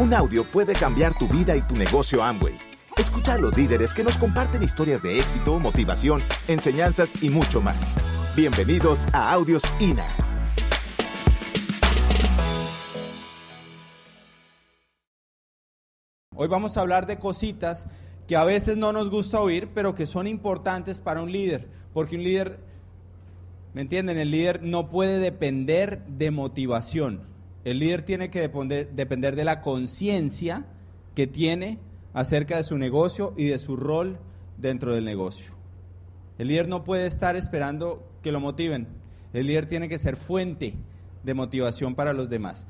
Un audio puede cambiar tu vida y tu negocio Amway. Escucha a los líderes que nos comparten historias de éxito, motivación, enseñanzas y mucho más. Bienvenidos a Audios INA. Hoy vamos a hablar de cositas que a veces no nos gusta oír, pero que son importantes para un líder, porque un líder, ¿me entienden? El líder no puede depender de motivación. El líder tiene que depender, de la conciencia que tiene acerca de su negocio y de su rol dentro del negocio. El líder no puede estar esperando que lo motiven. El líder tiene que ser fuente de motivación para los demás.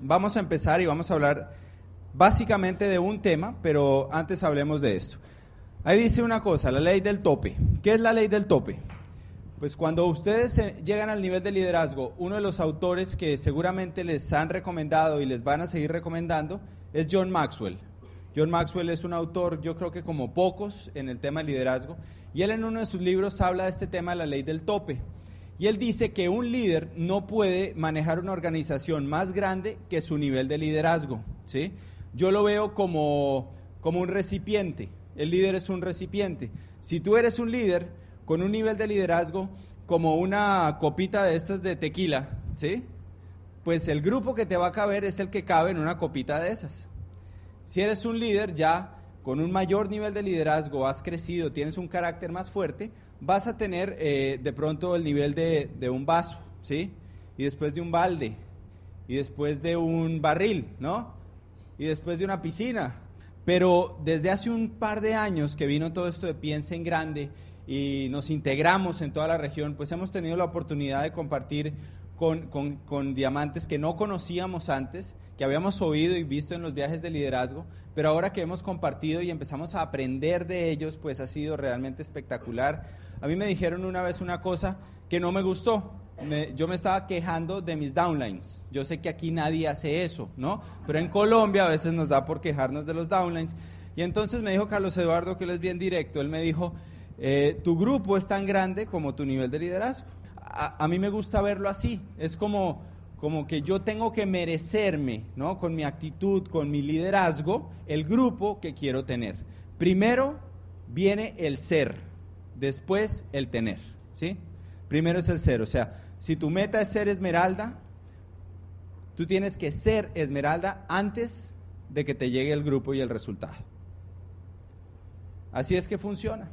Vamos a empezar y vamos a hablar básicamente de un tema, pero antes hablemos de esto. Ahí dice una cosa, la ley del tope. ¿Qué es la ley del tope? Pues cuando ustedes llegan al nivel de liderazgo, uno de los autores que seguramente les han recomendado y les van a seguir recomendando es John Maxwell. John Maxwell es un autor, yo creo que como pocos, en el tema de liderazgo, y él en uno de sus libros habla de este tema de la ley del tope. Y él dice que un líder no puede manejar una organización más grande que su nivel de liderazgo, ¿sí? yo lo veo como, como un recipiente. El líder es un recipiente. Si tú eres un líder con un nivel de liderazgo como una copita de estas de tequila, ¿sí? Pues el grupo que te va a caber es el que cabe en una copita de esas. Si eres un líder ya con un mayor nivel de liderazgo, has crecido, tienes un carácter más fuerte, vas a tener eh, de pronto el nivel de, de un vaso, ¿sí? Y después de un balde, y después de un barril, ¿no? y después de una piscina. Pero desde hace un par de años que vino todo esto de Piensa en Grande y nos integramos en toda la región, pues hemos tenido la oportunidad de compartir con, con, diamantes que no conocíamos antes, que habíamos oído y visto en los viajes de liderazgo, pero ahora que hemos compartido y empezamos a aprender de ellos, pues ha sido realmente espectacular. A mí me dijeron una vez una cosa que no me gustó, yo me estaba quejando de mis downlines. Yo sé que aquí nadie hace eso, ¿no? Pero en Colombia a veces nos da por quejarnos de los downlines. Y entonces me dijo Carlos Eduardo, que él es bien directo, él me dijo, eh, tu grupo es tan grande como tu nivel de liderazgo. A, a, mí me gusta verlo así, es como, como que yo tengo que merecerme, ¿no? Con mi actitud, con mi liderazgo, el grupo que quiero tener. Primero viene el ser, después el tener, ¿sí? Primero es el ser, o sea, si tu meta es ser esmeralda, tú tienes que ser esmeralda antes de que te llegue el grupo y el resultado. Así es que funciona.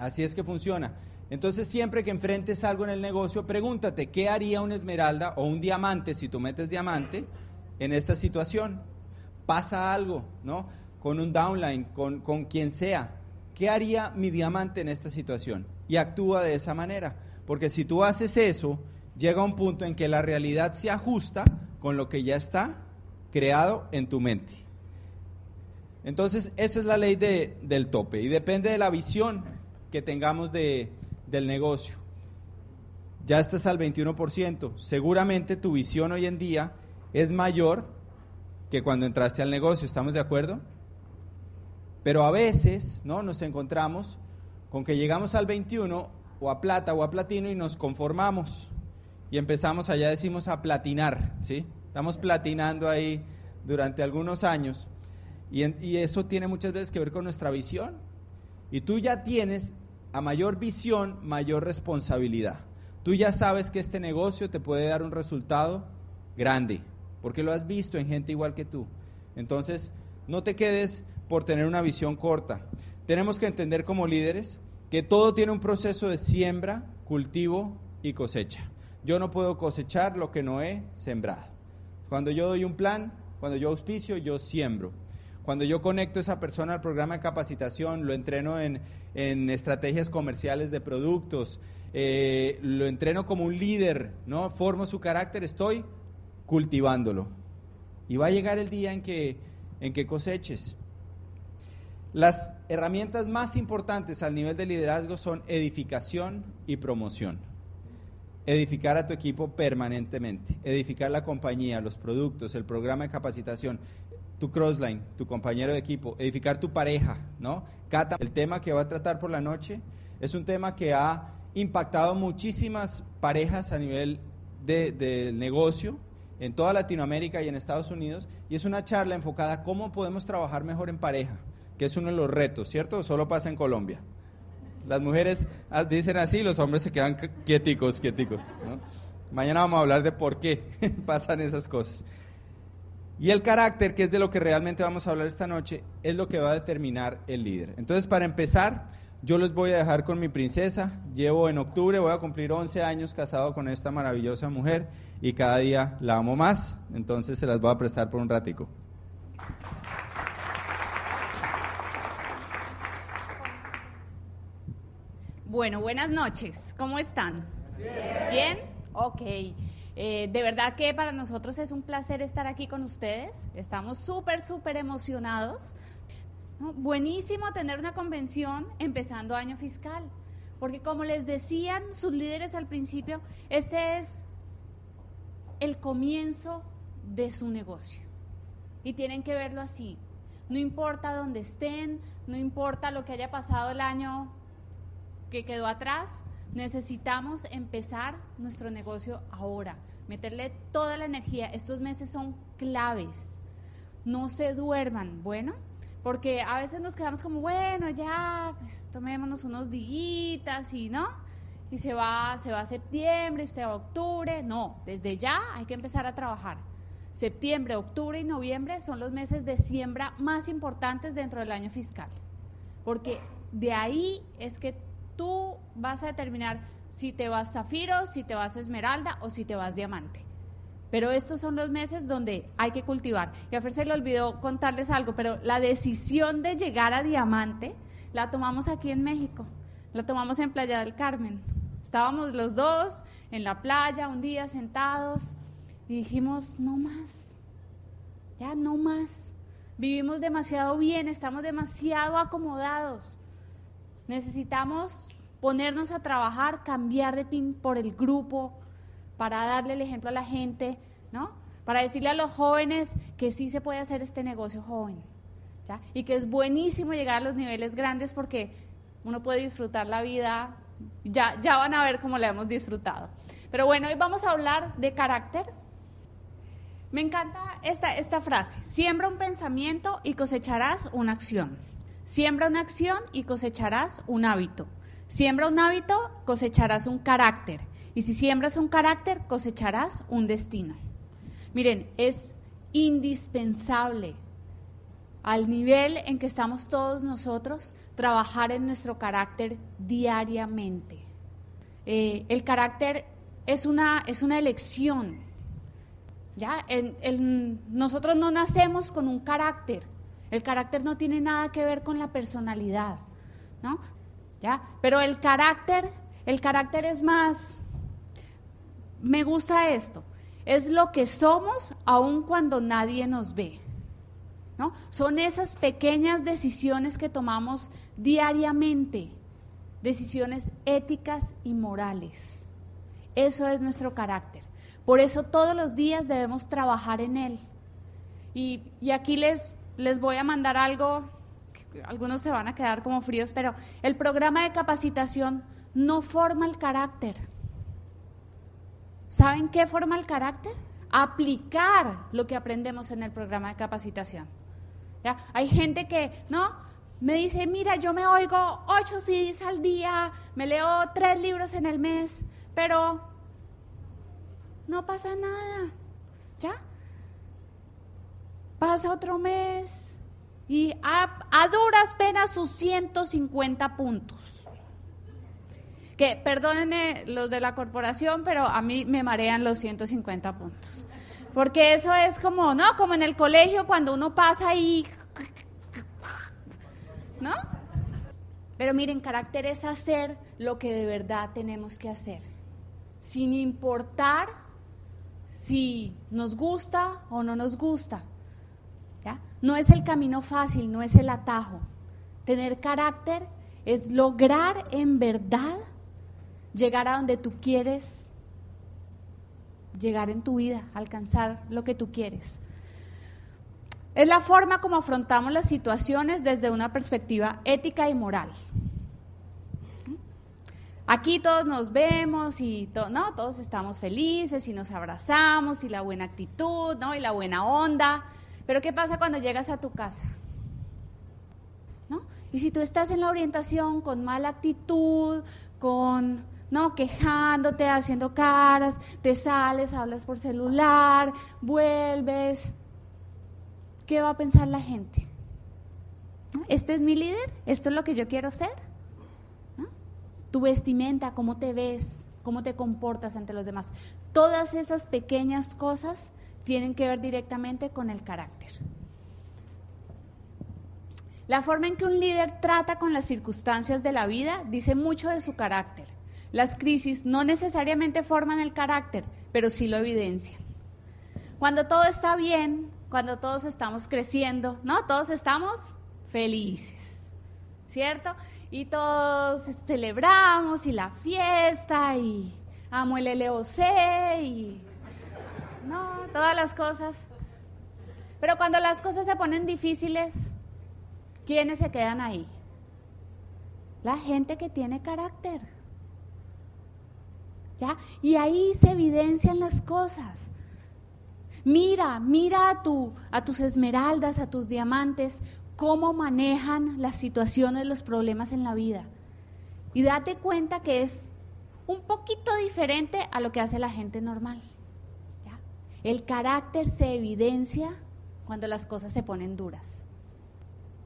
Así es que funciona. Entonces siempre que enfrentes algo en el negocio, pregúntate, ¿qué haría un esmeralda o un diamante si tú metes diamante en esta situación? Pasa algo, ¿no? Con un downline, con, con quien sea. ¿Qué haría mi diamante en esta situación? Y actúa de esa manera. Porque si tú haces eso, llega un punto en que la realidad se ajusta con lo que ya está creado en tu mente. Entonces, esa es la ley del tope y depende de la visión que tengamos de, del negocio. Ya estás al 21%. Seguramente tu visión hoy en día es mayor que cuando entraste al negocio, ¿estamos de acuerdo? Pero a veces, ¿no? Nos encontramos con que llegamos al 21 o a plata o a platino y nos conformamos y empezamos allá decimos a platinar, ¿sí? Estamos platinando ahí durante algunos años y, y eso tiene muchas veces que ver con nuestra visión. Y tú ya tienes a mayor visión, mayor responsabilidad. Tú ya sabes que este negocio te puede dar un resultado grande, porque lo has visto en gente igual que tú. Entonces, no te quedes por tener una visión corta. Tenemos que entender como líderes que todo tiene un proceso de siembra, cultivo y cosecha. Yo no puedo cosechar lo que no he sembrado. Cuando yo doy un plan, cuando yo auspicio, yo siembro. Cuando yo conecto a esa persona al programa de capacitación, lo entreno en, estrategias comerciales de productos, eh, lo entreno como un líder, ¿no? Formo su carácter, estoy cultivándolo. Y va a llegar el día en que, en que coseches. Las herramientas más importantes al nivel de liderazgo son edificación y promoción. Edificar a tu equipo permanentemente, edificar la compañía, los productos, el programa de capacitación, tu crossline, tu compañero de equipo, edificar tu pareja, ¿no? Cata, el tema que va a tratar por la noche es un tema que ha impactado muchísimas parejas a nivel de, negocio en toda Latinoamérica y en Estados Unidos, y es una charla enfocada a cómo podemos trabajar mejor en pareja, que es uno de los retos, ¿cierto? Solo pasa en Colombia. Las mujeres ah, dicen así, los hombres se quedan quieticos, quieticos. Mañana vamos a hablar de por qué pasan esas cosas. Y el carácter, que es de lo que realmente vamos a hablar esta noche, es lo que va a determinar el líder. Entonces, para empezar, yo les voy a dejar con mi princesa. Llevo en octubre, voy a cumplir 11 años casado con esta maravillosa mujer y cada día la amo más. Entonces, se las voy a prestar por un ratico. Bueno, buenas noches. ¿Cómo están? Bien. ¿Bien? Ok. Eh, de verdad que para nosotros es un placer estar aquí con ustedes. Estamos súper, súper emocionados. Buenísimo tener una convención empezando año fiscal, porque como les decían sus líderes al principio, este es el comienzo de su negocio. Y tienen que verlo así. No importa dónde estén, no importa lo que haya pasado el año que quedó atrás, necesitamos empezar nuestro negocio ahora, meterle toda la energía. Estos meses son claves. No se duerman, bueno, porque a veces nos quedamos como, bueno, ya, pues tomémonos unos días y no, y se va, se va a septiembre, usted va a octubre. No, desde ya hay que empezar a trabajar. Septiembre, octubre y noviembre son los meses de siembra más importantes dentro del año fiscal, porque de ahí es que tú vas a determinar si te vas zafiro, si te vas esmeralda o si te vas diamante. Pero estos son los meses donde hay que cultivar. Y a Fer se le olvidó contarles algo, pero la decisión de llegar a diamante la tomamos aquí en México. La tomamos en Playa del Carmen. Estábamos los dos en la playa un día sentados y dijimos, no más, ya no más. Vivimos demasiado bien, estamos demasiado acomodados. Necesitamos ponernos a trabajar, cambiar de pin por el grupo, para darle el ejemplo a la gente, ¿no? Para decirle a los jóvenes que sí se puede hacer este negocio joven, ¿ya? Y que es buenísimo llegar a los niveles grandes porque uno puede disfrutar la vida, ya, ya van a ver cómo la hemos disfrutado. Pero bueno, hoy vamos a hablar de carácter. Me encanta esta, esta frase, siembra un pensamiento y cosecharás una acción. Siembra una acción y cosecharás un hábito. Siembra un hábito, cosecharás un carácter. Y si siembras un carácter, cosecharás un destino. Miren, es indispensable al nivel en que estamos todos nosotros, trabajar en nuestro carácter diariamente. Eh, el carácter es una, es una elección. ¿ya? nosotros no nacemos con un carácter, el carácter no tiene nada que ver con la personalidad, ¿no? ¿Ya? Pero el carácter, el carácter es más, me gusta esto, es lo que somos aun cuando nadie nos ve. ¿No? Son esas pequeñas decisiones que tomamos diariamente, decisiones éticas y morales. Eso es nuestro carácter. Por eso todos los días debemos trabajar en él. Y, y aquí les les voy a mandar algo, algunos se van a quedar como fríos, pero el programa de capacitación no forma el carácter. ¿Saben qué forma el carácter? Aplicar lo que aprendemos en el programa de capacitación. ¿Ya? Hay gente que, ¿no? Me dice, mira, yo me oigo ocho CDs al día, me leo tres libros en el mes, pero no pasa nada. ¿Ya? Pasa otro mes y a, duras penas sus 150 puntos. Que perdónenme los de la corporación, pero a mí me marean los 150 puntos. Porque eso es como, ¿no? Como en el colegio cuando uno pasa ahí, ¿no? Pero miren, carácter es hacer lo que de verdad tenemos que hacer, sin importar si nos gusta o no nos gusta. No es el camino fácil, no es el atajo. Tener carácter es lograr en verdad llegar a donde tú quieres llegar en tu vida, alcanzar lo que tú quieres. Es la forma como afrontamos las situaciones desde una perspectiva ética y moral. aquí todos nos vemos y no, todos estamos felices y nos abrazamos y la buena actitud, ¿no? Y la buena onda. Pero ¿qué pasa cuando llegas a tu casa? ¿No? Y si tú estás en la orientación con mala actitud, con no quejándote, haciendo caras, te sales, hablas por celular, vuelves, ¿qué va a pensar la gente? ¿Este es mi líder? ¿Esto es lo que yo quiero ser? Tu vestimenta, cómo te ves, cómo te comportas ante los demás. Todas esas pequeñas cosas tienen que ver directamente con el carácter. La forma en que un líder trata con las circunstancias de la vida dice mucho de su carácter. Las crisis no necesariamente forman el carácter, pero sí lo evidencian. Cuando todo está bien, cuando todos estamos creciendo, ¿no? Todos estamos felices, ¿cierto? Y todos celebramos y la fiesta y amo el LOC y no, todas las cosas. Pero cuando las cosas se ponen difíciles, ¿quiénes se quedan ahí? La gente que tiene carácter. ¿Ya? Y ahí se evidencian las cosas. Mira, mira a, tu, a tus esmeraldas, a tus diamantes, cómo manejan las situaciones, los problemas en la vida. Y date cuenta que es un poquito diferente a lo que hace la gente normal. El carácter se evidencia cuando las cosas se ponen duras.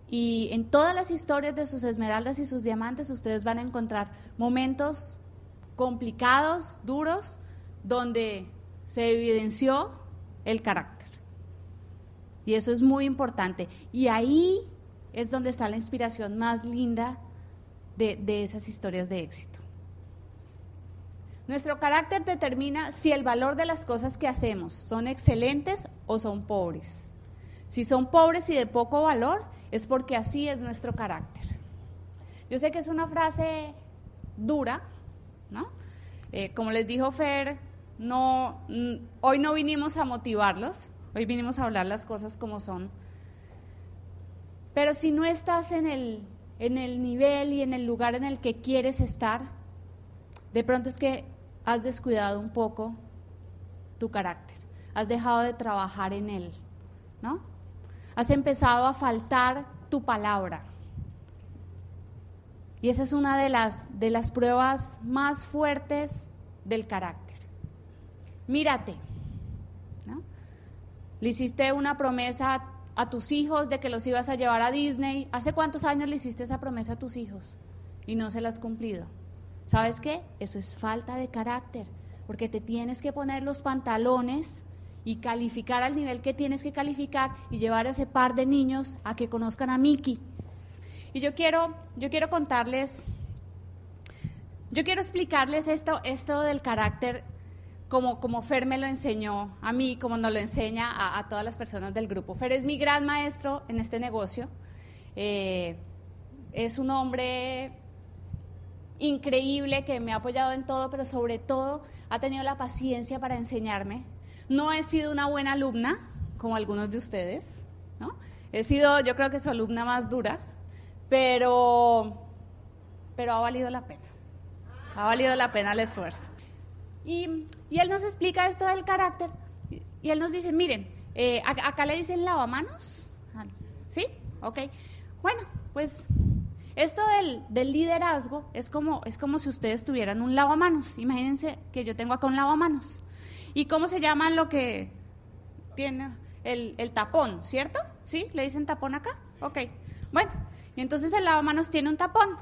Y en todas las historias de sus esmeraldas y sus diamantes ustedes van a encontrar momentos complicados, duros, donde se evidenció el carácter. Y eso es muy importante. Y ahí es donde está la inspiración más linda de, de esas historias de éxito. Nuestro carácter determina si el valor de las cosas que hacemos son excelentes o son pobres. Si son pobres y de poco valor, es porque así es nuestro carácter. Yo sé que es una frase dura, ¿no? Eh, como les dijo Fer, no, hoy no vinimos a motivarlos, hoy vinimos a hablar las cosas como son. Pero si no estás en el, en el nivel y en el lugar en el que quieres estar, de pronto es que has descuidado un poco tu carácter, has dejado de trabajar en él, ¿no? Has empezado a faltar tu palabra. Y esa es una de las, de las pruebas más fuertes del carácter. Mírate, ¿no? Le hiciste una promesa a tus hijos de que los ibas a llevar a Disney. ¿Hace cuántos años le hiciste esa promesa a tus hijos? Y no se la has cumplido. ¿Sabes qué? Eso es falta de carácter, porque te tienes que poner los pantalones y calificar al nivel que tienes que calificar y llevar a ese par de niños a que conozcan a Mickey. Y yo quiero, yo quiero contarles, yo quiero explicarles esto, esto del carácter como, como Fer me lo enseñó a mí, como nos lo enseña a, todas las personas del grupo. Fer es mi gran maestro en este negocio. Eh, es un hombre increíble que me ha apoyado en todo, pero sobre todo ha tenido la paciencia para enseñarme. No he sido una buena alumna, como algunos de ustedes, ¿no? He sido, yo creo que su alumna más dura, pero, pero ha valido la pena. Ha valido la pena el esfuerzo. Y, y él nos explica esto del carácter y él nos dice, miren, eh, acá le dicen lavamanos, ¿sí? Ok. Bueno, pues esto del, liderazgo es como, es como si ustedes tuvieran un lavamanos. Imagínense que yo tengo acá un lavamanos. ¿Y cómo se llama lo que tiene el, el tapón, cierto? ¿Sí? ¿Le dicen tapón acá? Ok. Bueno, y entonces el lavamanos tiene un tapón.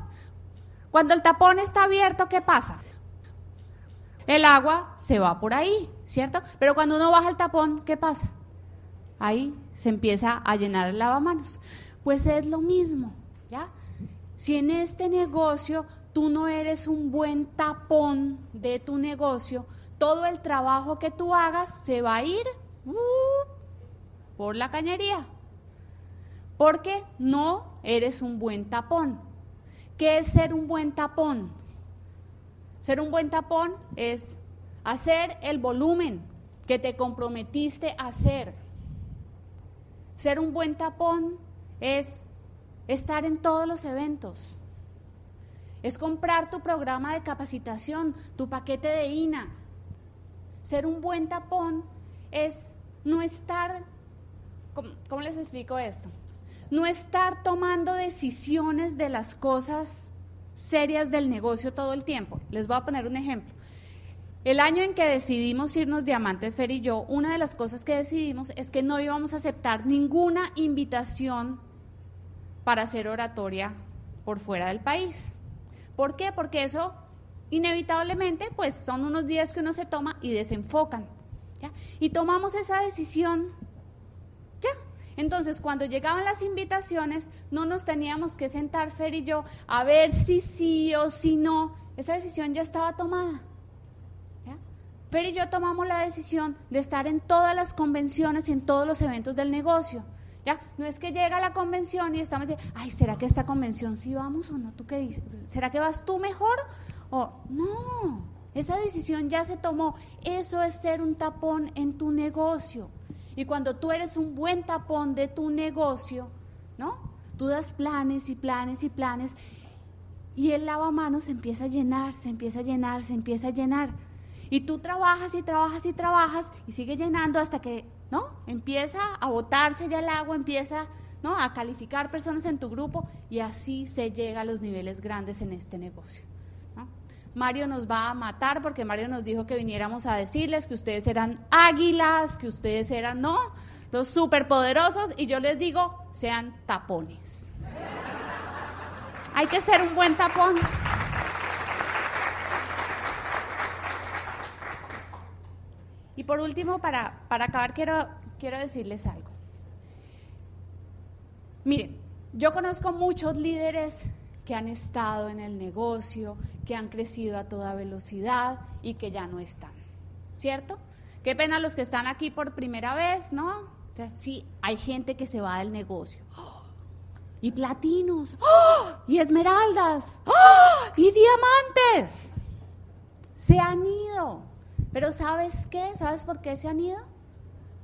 Cuando el tapón está abierto, ¿qué pasa? El agua se va por ahí, ¿cierto? Pero cuando uno baja el tapón, ¿qué pasa? Ahí se empieza a llenar el lavamanos. Pues es lo mismo, ¿ya? Si en este negocio tú no eres un buen tapón de tu negocio, todo el trabajo que tú hagas se va a ir uh, por la cañería. Porque no eres un buen tapón. ¿Qué es ser un buen tapón? Ser un buen tapón es hacer el volumen que te comprometiste a hacer. Ser un buen tapón es estar en todos los eventos. es comprar tu programa de capacitación, tu paquete de INA. Ser un buen tapón es no estar, ¿cómo, les explico esto? No estar tomando decisiones de las cosas serias del negocio todo el tiempo. Les voy a poner un ejemplo. El año en que decidimos irnos Diamante Fer y yo, una de las cosas que decidimos es que no íbamos a aceptar ninguna invitación para hacer oratoria por fuera del país. ¿Por qué? Porque eso inevitablemente pues son unos días que uno se toma y desenfocan. Y tomamos esa decisión ya. Entonces, cuando llegaban las invitaciones, no nos teníamos que sentar Fer y yo a ver si sí o si no. Esa decisión ya estaba tomada. Fer y yo tomamos la decisión de estar en todas las convenciones y en todos los eventos del negocio. ¿Ya? No es que llega la convención y estamos diciendo, ay, ¿será que esta convención sí vamos o no? ¿Tú qué dices? ¿Será que vas tú mejor? O no, esa decisión ya se tomó. Eso es ser un tapón en tu negocio. Y cuando tú eres un buen tapón de tu negocio, ¿no? Tú das planes y planes y planes y el lavamanos se empieza a llenar, se empieza a llenar, se empieza a llenar. Y tú trabajas y trabajas y trabajas y sigue llenando hasta que, ¿no? Empieza a botarse ya el agua, empieza, ¿no? A calificar personas en tu grupo y así se llega a los niveles grandes en este negocio. Mario nos va a matar porque Mario nos dijo que viniéramos a decirles que ustedes eran águilas, que ustedes eran, ¿no? Los superpoderosos y yo les digo, sean tapones. Hay que ser un buen tapón. Y por último, para, para acabar, quiero, quiero decirles algo. Miren, yo conozco muchos líderes que han estado en el negocio, que han crecido a toda velocidad y que ya no están. ¿Cierto? Qué pena los que están aquí por primera vez, ¿no? Sí, hay gente que se va del negocio. Y platinos, y esmeraldas, y diamantes. Se han ido. Pero ¿sabes qué? ¿Sabes por qué se han ido?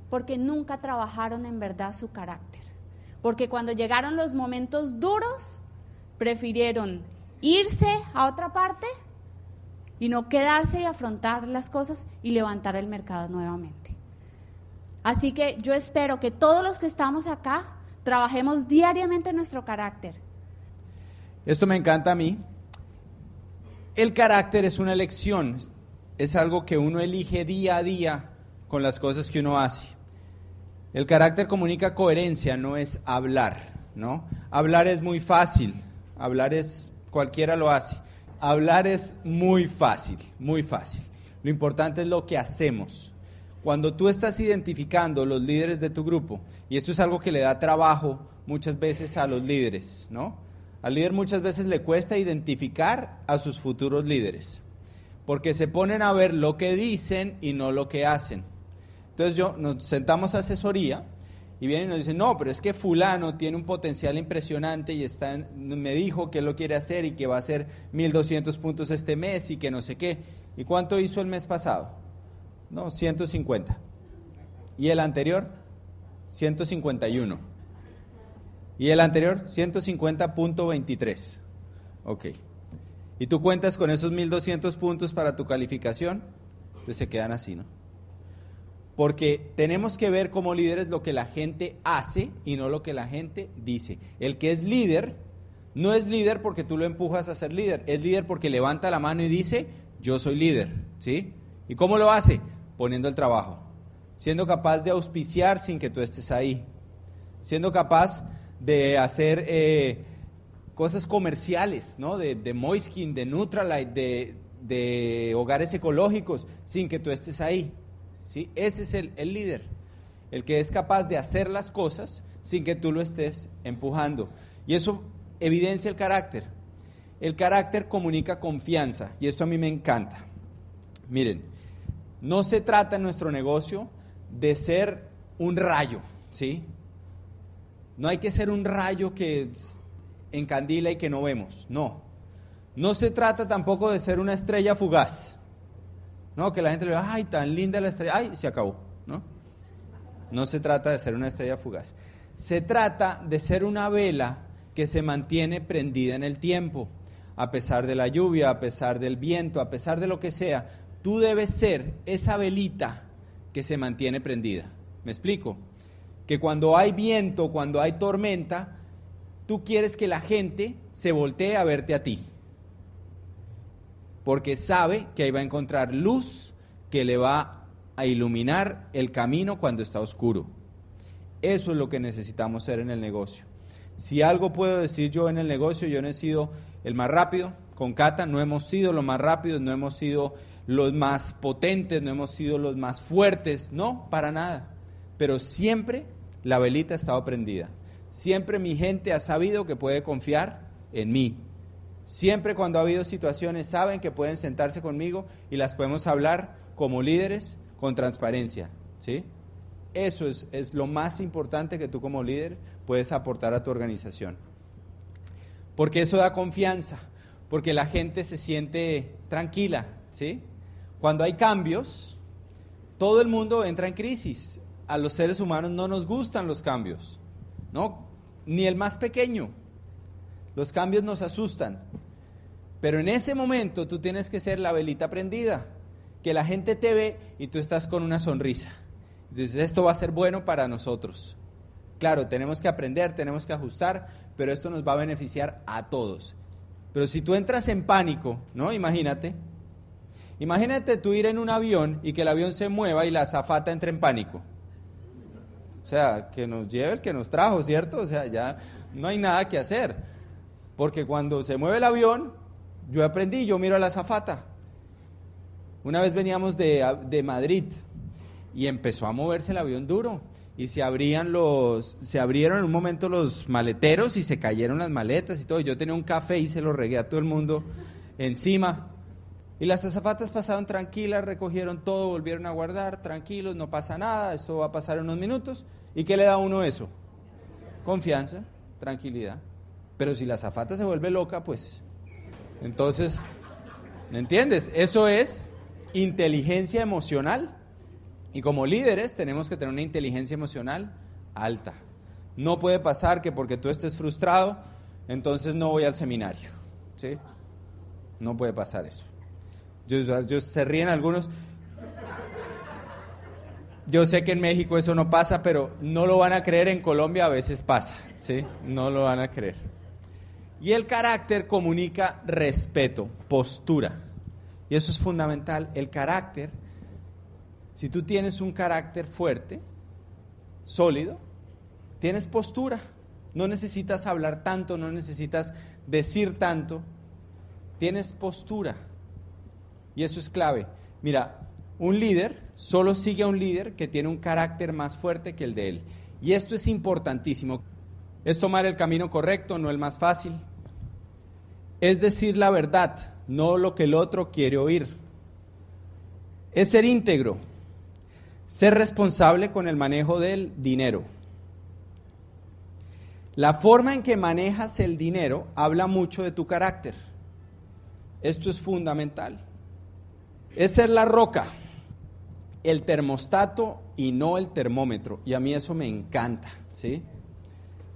Porque nunca trabajaron en verdad su carácter. Porque cuando llegaron los momentos duros, prefirieron irse a otra parte y no quedarse y afrontar las cosas y levantar el mercado nuevamente. Así que yo espero que todos los que estamos acá trabajemos diariamente en nuestro carácter. Esto me encanta a mí. El carácter es una elección, es algo que uno elige día a día con las cosas que uno hace. El carácter comunica coherencia, no es hablar, ¿no? Hablar es muy fácil, hablar es, cualquiera lo hace. Hablar es muy fácil, muy fácil. Lo importante es lo que hacemos. Cuando tú estás identificando los líderes de tu grupo, y esto es algo que le da trabajo muchas veces a los líderes, ¿no? Al líder muchas veces le cuesta identificar a sus futuros líderes porque se ponen a ver lo que dicen y no lo que hacen. Entonces yo nos sentamos a asesoría y vienen y nos dicen, no, pero es que fulano tiene un potencial impresionante y está me dijo que lo quiere hacer y que va a hacer 1200 puntos este mes y que no sé qué. ¿Y cuánto hizo el mes pasado? No, 150. ¿Y el anterior? 151. ¿Y el anterior? 150.23. Ok y tú cuentas con esos 1200 puntos para tu calificación, entonces se quedan así, ¿no? Porque tenemos que ver como líderes lo que la gente hace y no lo que la gente dice. El que es líder no es líder porque tú lo empujas a ser líder, es líder porque levanta la mano y dice, yo soy líder, ¿sí? ¿Y cómo lo hace? Poniendo el trabajo, siendo capaz de auspiciar sin que tú estés ahí, siendo capaz de hacer... Eh, cosas comerciales, ¿no? De, de Moiskin, de Nutralite, de, hogares ecológicos, sin que tú estés ahí. ¿sí? Ese es el, el líder, el que es capaz de hacer las cosas sin que tú lo estés empujando. Y eso evidencia el carácter. El carácter comunica confianza y esto a mí me encanta. Miren, no se trata en nuestro negocio de ser un rayo, ¿sí? No hay que ser un rayo que en candila y que no vemos. No. No se trata tampoco de ser una estrella fugaz. No, que la gente le diga, ay, tan linda la estrella, ay, se acabó. No. No se trata de ser una estrella fugaz. Se trata de ser una vela que se mantiene prendida en el tiempo. a pesar de la lluvia, a pesar del viento, a pesar de lo que sea, tú debes ser esa velita que se mantiene prendida. ¿Me explico? Que cuando hay viento, cuando hay tormenta, tú quieres que la gente se voltee a verte a ti. Porque sabe que ahí va a encontrar luz que le va a iluminar el camino cuando está oscuro. Eso es lo que necesitamos ser en el negocio. Si algo puedo decir yo en el negocio, yo no he sido el más rápido. Con Cata no hemos sido los más rápidos, no hemos sido los más potentes, no hemos sido los más fuertes, no, para nada. Pero siempre la velita ha estado prendida. Siempre mi gente ha sabido que puede confiar en mí. Siempre cuando ha habido situaciones saben que pueden sentarse conmigo y las podemos hablar como líderes con transparencia. ¿sí? Eso es, es lo más importante que tú como líder puedes aportar a tu organización. Porque eso da confianza, porque la gente se siente tranquila. ¿sí? Cuando hay cambios, todo el mundo entra en crisis. A los seres humanos no nos gustan los cambios, ¿no? Ni el más pequeño. Los cambios nos asustan. Pero en ese momento tú tienes que ser la velita prendida, que la gente te ve y tú estás con una sonrisa. Entonces esto va a ser bueno para nosotros. Claro, tenemos que aprender, tenemos que ajustar, pero esto nos va a beneficiar a todos. Pero si tú entras en pánico, ¿no? Imagínate, Imagínate tú ir en un avión y que el avión se mueva y la azafata entre en pánico. O sea, que nos lleve el que nos trajo, ¿cierto? O sea, ya no hay nada que hacer. Porque cuando se mueve el avión, yo aprendí, yo miro a la azafata. Una vez veníamos de, de Madrid y empezó a moverse el avión duro y se abrían los se abrieron en un momento los maleteros y se cayeron las maletas y todo. Yo tenía un café y se lo regué a todo el mundo encima. Y las azafatas pasaron tranquilas, recogieron todo, volvieron a guardar, tranquilos, no pasa nada, esto va a pasar en unos minutos. ¿Y qué le da a uno eso? Confianza, tranquilidad. Pero si la azafata se vuelve loca, pues entonces, ¿me entiendes? Eso es inteligencia emocional. Y como líderes tenemos que tener una inteligencia emocional alta. No puede pasar que porque tú estés frustrado, entonces no voy al seminario. ¿sí? No puede pasar eso. Yo, se ríen algunos. Yo sé que en México eso no pasa, pero no lo van a creer, en Colombia a veces pasa, ¿sí? No lo van a creer. Y el carácter comunica respeto, postura. Y eso es fundamental. El carácter, si tú tienes un carácter fuerte, sólido, tienes postura. No necesitas hablar tanto, no necesitas decir tanto. Tienes postura. Y eso es clave. Mira, un líder solo sigue a un líder que tiene un carácter más fuerte que el de él. Y esto es importantísimo. Es tomar el camino correcto, no el más fácil. Es decir la verdad, no lo que el otro quiere oír. Es ser íntegro, ser responsable con el manejo del dinero. La forma en que manejas el dinero habla mucho de tu carácter. Esto es fundamental es ser la roca, el termostato y no el termómetro. Y a mí eso me encanta, ¿sí?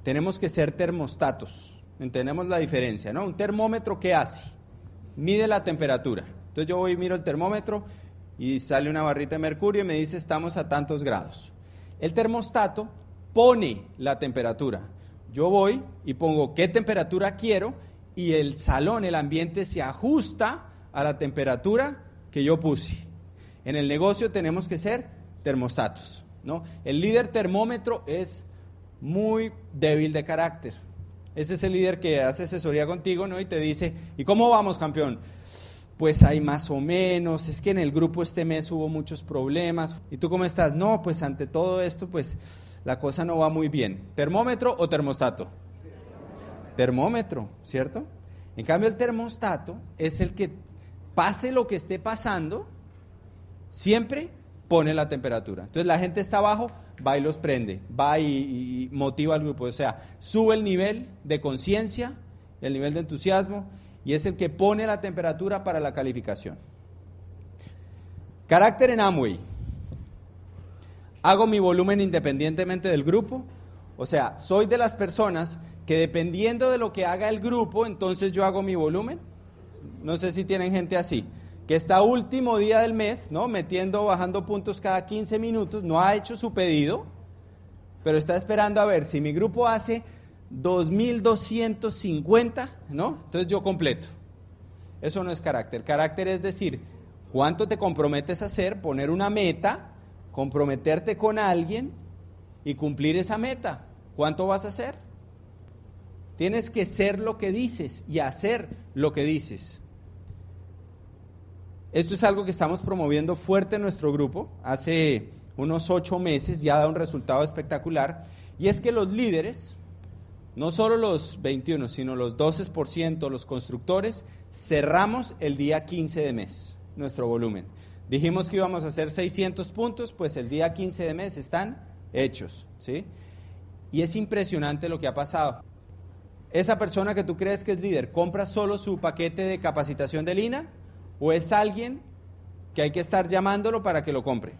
Tenemos que ser termostatos. Entendemos la diferencia, ¿no? Un termómetro, ¿qué hace? Mide la temperatura. Entonces yo voy y miro el termómetro y sale una barrita de mercurio y me dice estamos a tantos grados. El termostato pone la temperatura. Yo voy y pongo qué temperatura quiero y el salón, el ambiente se ajusta a la temperatura que yo puse. En el negocio tenemos que ser termostatos, ¿no? El líder termómetro es muy débil de carácter. Ese es el líder que hace asesoría contigo, ¿no? Y te dice, ¿y cómo vamos, campeón? Pues hay más o menos, es que en el grupo este mes hubo muchos problemas. ¿Y tú cómo estás? No, pues ante todo esto, pues la cosa no va muy bien. ¿Termómetro o termostato? Termómetro, ¿cierto? En cambio, el termostato es el que pase lo que esté pasando, siempre pone la temperatura. Entonces la gente está abajo, va y los prende, va y, motiva al grupo. O sea, sube el nivel de conciencia, el nivel de entusiasmo, y es el que pone la temperatura para la calificación. Carácter en Amway. Hago mi volumen independientemente del grupo. O sea, soy de las personas que dependiendo de lo que haga el grupo, entonces yo hago mi volumen. No sé si tienen gente así, que está último día del mes, ¿no? Metiendo, bajando puntos cada 15 minutos, no ha hecho su pedido, pero está esperando a ver si mi grupo hace 2250, ¿no? Entonces yo completo. Eso no es carácter. Carácter es decir, cuánto te comprometes a hacer, poner una meta, comprometerte con alguien y cumplir esa meta. ¿Cuánto vas a hacer? Tienes que ser lo que dices y hacer lo que dices. Esto es algo que estamos promoviendo fuerte en nuestro grupo. Hace unos ocho meses ya da un resultado espectacular. Y es que los líderes, no solo los 21, sino los 12%, los constructores, cerramos el día 15 de mes nuestro volumen. Dijimos que íbamos a hacer 600 puntos, pues el día 15 de mes están hechos, ¿sí? Y es impresionante lo que ha pasado. Esa persona que tú crees que es líder, ¿compra solo su paquete de capacitación de Lina o es alguien que hay que estar llamándolo para que lo compre?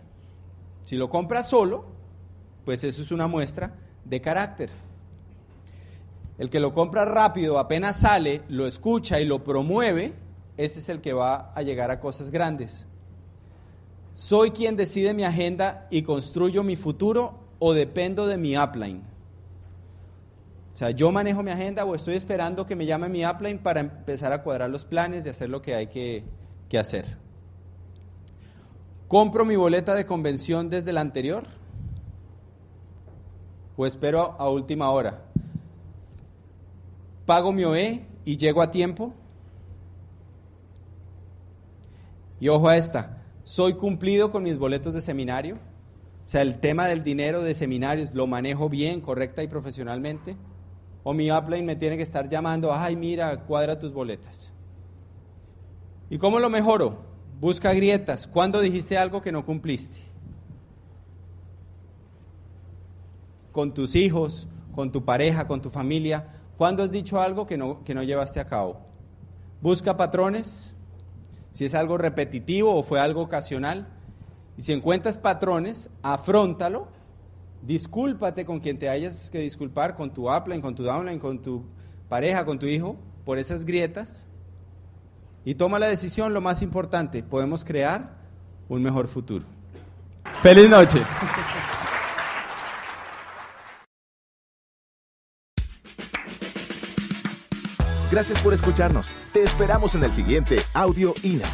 Si lo compra solo, pues eso es una muestra de carácter. El que lo compra rápido, apenas sale, lo escucha y lo promueve, ese es el que va a llegar a cosas grandes. Soy quien decide mi agenda y construyo mi futuro o dependo de mi upline. O sea, yo manejo mi agenda o estoy esperando que me llame mi upline para empezar a cuadrar los planes y hacer lo que hay que, que hacer. ¿Compro mi boleta de convención desde la anterior? ¿O espero a última hora? ¿Pago mi OE y llego a tiempo? Y ojo a esta, ¿soy cumplido con mis boletos de seminario? O sea, el tema del dinero de seminarios, ¿lo manejo bien, correcta y profesionalmente? O mi upline me tiene que estar llamando, ay, mira, cuadra tus boletas. ¿Y cómo lo mejoro? Busca grietas. ¿Cuándo dijiste algo que no cumpliste? Con tus hijos, con tu pareja, con tu familia. ¿Cuándo has dicho algo que no, que no llevaste a cabo? Busca patrones. Si es algo repetitivo o fue algo ocasional. Y si encuentras patrones, afrontalo discúlpate con quien te hayas que disculpar, con tu upline, con tu downline, con tu pareja, con tu hijo, por esas grietas. Y toma la decisión, lo más importante, podemos crear un mejor futuro. Feliz noche. Gracias por escucharnos. Te esperamos en el siguiente Audio INA.